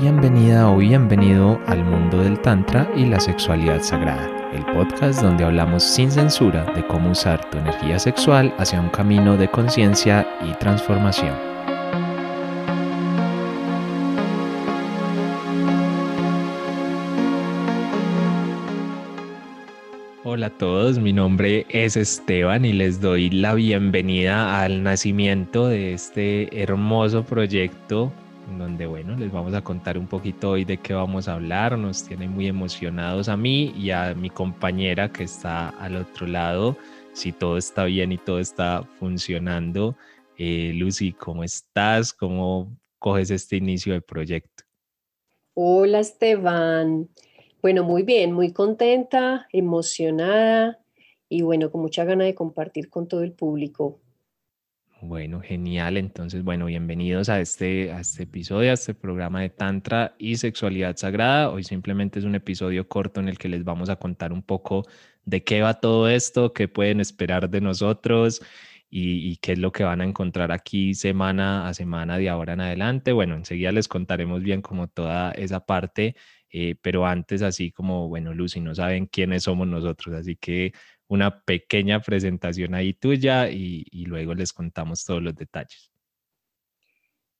Bienvenida o bienvenido al mundo del Tantra y la sexualidad sagrada, el podcast donde hablamos sin censura de cómo usar tu energía sexual hacia un camino de conciencia y transformación. Hola a todos, mi nombre es Esteban y les doy la bienvenida al nacimiento de este hermoso proyecto donde, bueno, les vamos a contar un poquito hoy de qué vamos a hablar. Nos tiene muy emocionados a mí y a mi compañera que está al otro lado. Si todo está bien y todo está funcionando. Eh, Lucy, ¿cómo estás? ¿Cómo coges este inicio del proyecto? Hola, Esteban. Bueno, muy bien, muy contenta, emocionada y bueno, con mucha gana de compartir con todo el público bueno, genial. Entonces, bueno, bienvenidos a este, a este episodio, a este programa de Tantra y Sexualidad Sagrada. Hoy simplemente es un episodio corto en el que les vamos a contar un poco de qué va todo esto, qué pueden esperar de nosotros y, qué es lo que van a encontrar aquí semana a semana de ahora en adelante. Bueno, enseguida les contaremos bien como toda esa parte, eh, pero antes así como, bueno, Lucy, no saben quiénes somos nosotros, así que una pequeña presentación ahí tuya y, luego les contamos todos los detalles.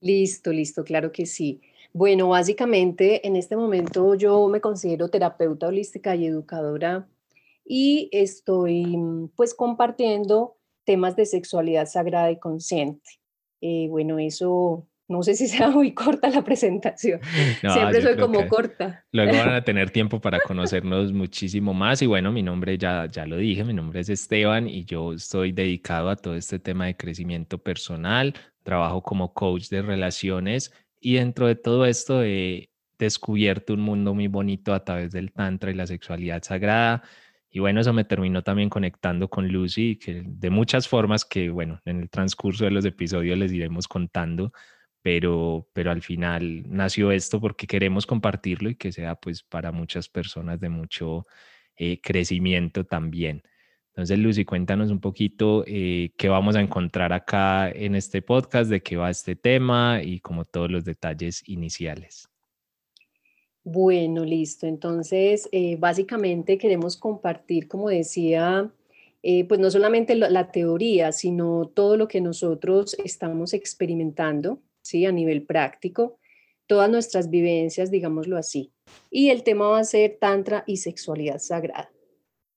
Listo, listo, claro que sí. Bueno, básicamente en este momento yo me considero terapeuta holística y educadora y estoy pues compartiendo temas de sexualidad sagrada y consciente. Eh, bueno, eso no sé si sea muy corta la presentación. Siempre soy como corta. Luego van a tener tiempo para conocernos muchísimo más. Y bueno, mi nombre ya, ya lo dije, mi nombre es Esteban y yo estoy dedicado a todo este tema de crecimiento personal. Trabajo como coach de relaciones y dentro de todo esto he descubierto un mundo muy bonito a través del Tantra y la sexualidad sagrada. Y bueno, eso me terminó también conectando con Lucy, que de muchas formas que, bueno, en el transcurso de los episodios les iremos contando pero, pero al final nació esto porque queremos compartirlo y que sea pues para muchas personas de mucho eh, crecimiento también. Entonces, Lucy, cuéntanos un poquito eh, qué vamos a encontrar acá en este podcast, de qué va este tema y como todos los detalles iniciales. Bueno, listo. Entonces, eh, básicamente queremos compartir, como decía, pues no solamente la teoría, sino todo lo que nosotros estamos experimentando ¿sí? A nivel práctico, todas nuestras vivencias, digámoslo así. Y el tema va a ser Tantra y sexualidad sagrada.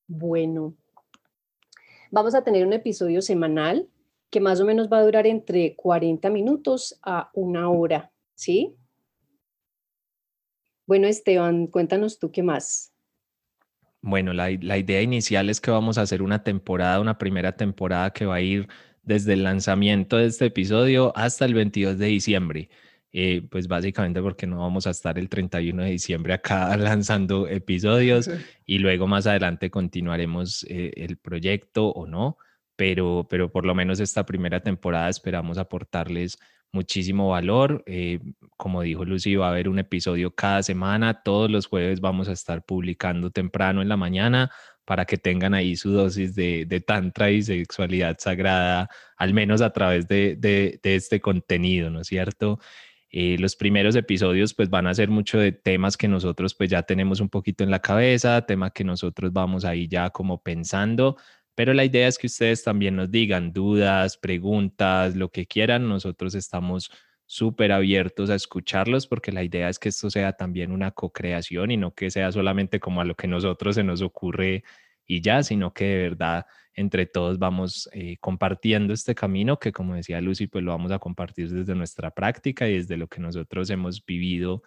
Bueno, vamos a tener un episodio semanal que más o menos va a durar entre 40 minutos a una hora, ¿sí? Bueno, Esteban, cuéntanos tú qué más. Bueno, la, la, idea inicial es que vamos a hacer una temporada, una primera temporada que va a ir desde el lanzamiento de este episodio hasta el 22 de diciembre. Eh, pues básicamente porque no vamos a estar el 31 de diciembre acá lanzando episodios y luego más adelante continuaremos eh, el proyecto o no, pero, pero por lo menos esta primera temporada esperamos aportarles muchísimo valor. Eh, como dijo Lucy, va a haber un episodio cada semana, todos los jueves vamos a estar publicando temprano en la mañana para que tengan ahí su dosis de, tantra y sexualidad sagrada, al menos a través de, este contenido, ¿no es cierto? Eh, los primeros episodios pues van a ser mucho de temas que nosotros pues ya tenemos un poquito en la cabeza, temas que nosotros vamos ahí ya como pensando, pero la idea es que ustedes también nos digan dudas, preguntas, lo que quieran, nosotros estamos súper abiertos a escucharlos porque la idea es que esto sea también una co-creación y no que sea solamente como a lo que nosotros se nos ocurre y ya, sino que de verdad entre todos vamos eh, compartiendo este camino que como decía Lucy, pues lo vamos a compartir desde nuestra práctica y desde lo que nosotros hemos vivido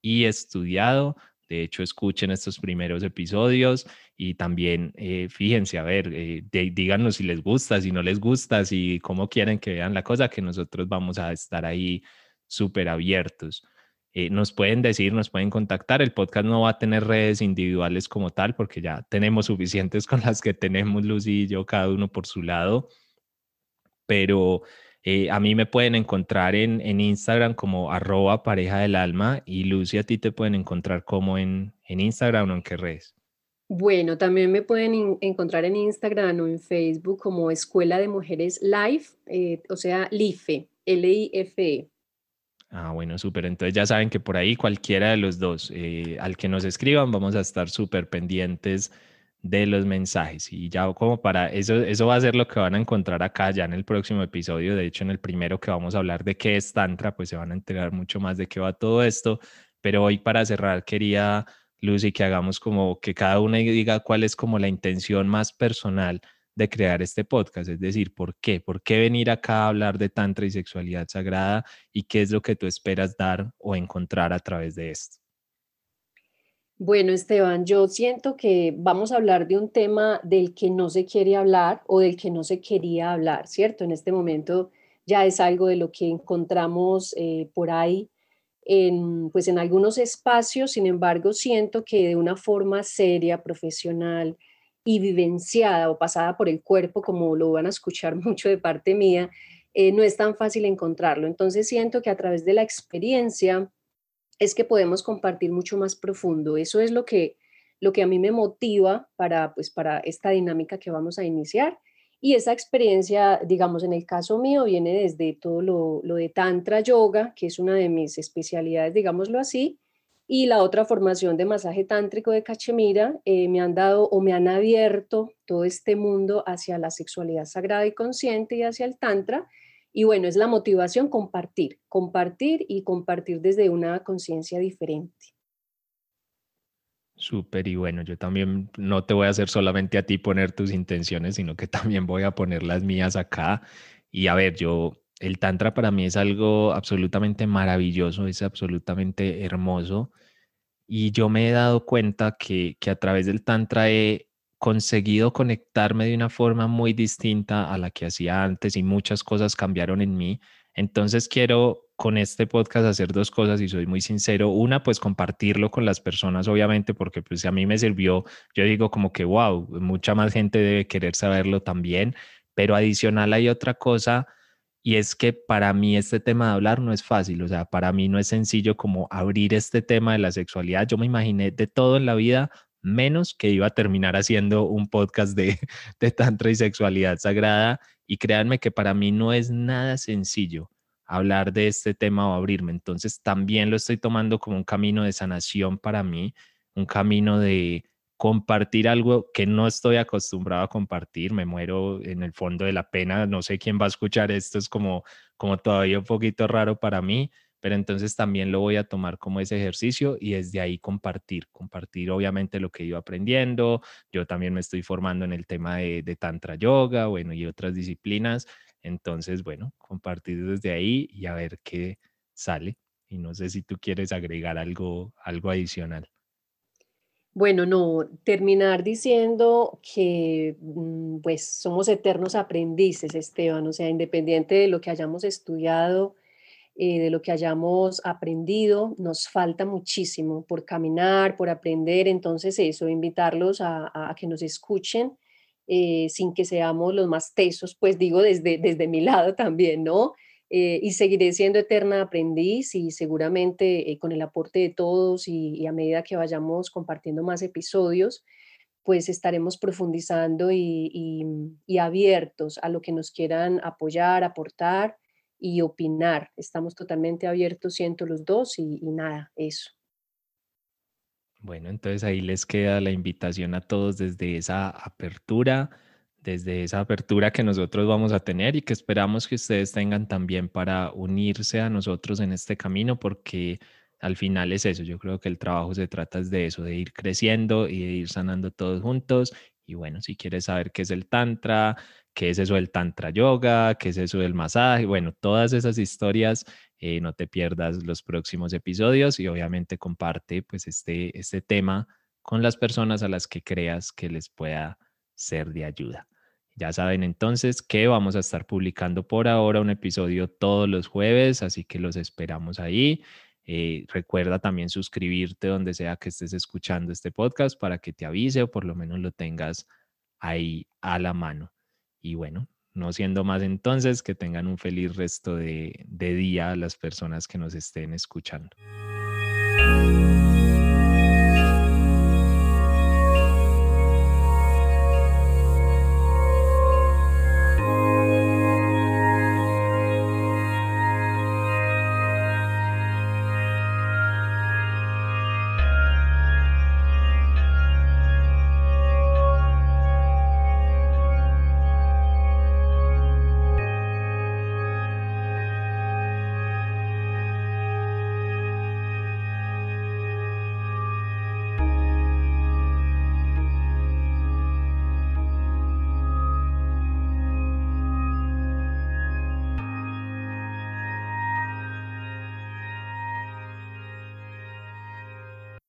y estudiado. De hecho, escuchen estos primeros episodios y también eh, fíjense, a ver, eh, díganos si les gusta, si no les gusta, si cómo quieren que vean la cosa, que nosotros vamos a estar ahí súper abiertos. Eh, nos pueden decir, nos pueden contactar. El podcast no va a tener redes individuales como tal, porque ya tenemos suficientes con las que tenemos Lucy y yo, cada uno por su lado. Pero eh, a mí me pueden encontrar en, en, Instagram como arroba pareja del alma y Lucy a ti te pueden encontrar como en, en Instagram o en qué redes. Bueno, también me pueden encontrar en Instagram o en Facebook como Escuela de Mujeres Life, eh, o sea, LIFE, L-I-F-E. Ah, bueno, súper. Entonces ya saben que por ahí cualquiera de los dos, eh, al que nos escriban, vamos a estar súper pendientes de los mensajes. Y ya como para eso, eso va a ser lo que van a encontrar acá ya en el próximo episodio. De hecho, en el primero que vamos a hablar de qué es Tantra, pues se van a enterar mucho más de qué va todo esto. Pero hoy para cerrar quería, Lucy, que hagamos como que cada uno diga cuál es como la intención más personal de crear este podcast, es decir, ¿por qué? ¿Por qué venir acá a hablar de Tantra y sexualidad sagrada y qué es lo que tú esperas dar o encontrar a través de esto? Bueno, Esteban, yo siento que vamos a hablar de un tema del que no se quiere hablar o del que no se quería hablar, ¿cierto? En este momento ya es algo de lo que encontramos eh, por ahí en, pues en algunos espacios, sin embargo, siento que de una forma seria, profesional, y vivenciada o pasada por el cuerpo, como lo van a escuchar mucho de parte mía, eh, no es tan fácil encontrarlo. Entonces siento que a través de la experiencia es que podemos compartir mucho más profundo. Eso es lo que, lo que a mí me motiva para, pues, para esta dinámica que vamos a iniciar. Y esa experiencia, digamos, en el caso mío, viene desde todo lo, lo de Tantra Yoga, que es una de mis especialidades, digámoslo así, y la otra formación de masaje tántrico de Cachemira eh, me han dado o me han abierto todo este mundo hacia la sexualidad sagrada y consciente y hacia el tantra. Y bueno, es la motivación compartir, compartir y compartir desde una conciencia diferente. Súper, y bueno, yo también no te voy a hacer solamente a ti poner tus intenciones, sino que también voy a poner las mías acá. Y a ver, yo el Tantra para mí es algo absolutamente maravilloso, es absolutamente hermoso. Y yo me he dado cuenta que, que a través del Tantra he conseguido conectarme de una forma muy distinta a la que hacía antes y muchas cosas cambiaron en mí. Entonces quiero con este podcast hacer dos cosas y soy muy sincero. Una, pues compartirlo con las personas, obviamente, porque pues a mí me sirvió, yo digo como que, wow, mucha más gente debe querer saberlo también, pero adicional hay otra cosa y es que para mí este tema de hablar no es fácil, o sea, para mí no es sencillo como abrir este tema de la sexualidad. Yo me imaginé de todo en la vida, menos que iba a terminar haciendo un podcast de, de tantra y sexualidad sagrada. Y créanme que para mí no es nada sencillo hablar de este tema o abrirme. Entonces también lo estoy tomando como un camino de sanación para mí, un camino de compartir algo que no estoy acostumbrado a compartir, me muero en el fondo de la pena, no sé quién va a escuchar esto, es como, como todavía un poquito raro para mí, pero entonces también lo voy a tomar como ese ejercicio y desde ahí compartir, compartir obviamente lo que he ido aprendiendo, yo también me estoy formando en el tema de, de Tantra Yoga, bueno, y otras disciplinas, entonces, bueno, compartir desde ahí y a ver qué sale. Y no sé si tú quieres agregar algo, algo adicional. Bueno, no, terminar diciendo que mm, pues somos eternos aprendices, Esteban, o sea, independiente de lo que hayamos estudiado, eh, de lo que hayamos aprendido, nos falta muchísimo por caminar, por aprender, entonces eso, invitarlos a, que nos escuchen eh, sin que seamos los más tesos, pues digo desde, desde mi lado también, ¿no? Eh, y seguiré siendo eterna aprendiz y seguramente con el aporte de todos y, a medida que vayamos compartiendo más episodios, pues estaremos profundizando y, abiertos a lo que nos quieran apoyar, aportar y opinar. Estamos totalmente abiertos, siento los dos y, nada, eso. Bueno, entonces ahí les queda la invitación a todos desde esa apertura desde esa apertura que nosotros vamos a tener y que esperamos que ustedes tengan también para unirse a nosotros en este camino, porque al final es eso, yo creo que el trabajo se trata de eso, de ir creciendo y de ir sanando todos juntos. Y bueno, si quieres saber qué es el tantra, qué es eso del tantra yoga, qué es eso del masaje, bueno, todas esas historias, eh, no te pierdas los próximos episodios y obviamente comparte pues este, este tema con las personas a las que creas que les pueda ser de ayuda. Ya saben entonces que vamos a estar publicando por ahora un episodio todos los jueves, así que los esperamos ahí. Eh, recuerda también suscribirte donde sea que estés escuchando este podcast para que te avise o por lo menos lo tengas ahí a la mano. Y bueno, no siendo más entonces, que tengan un feliz resto de, de día las personas que nos estén escuchando.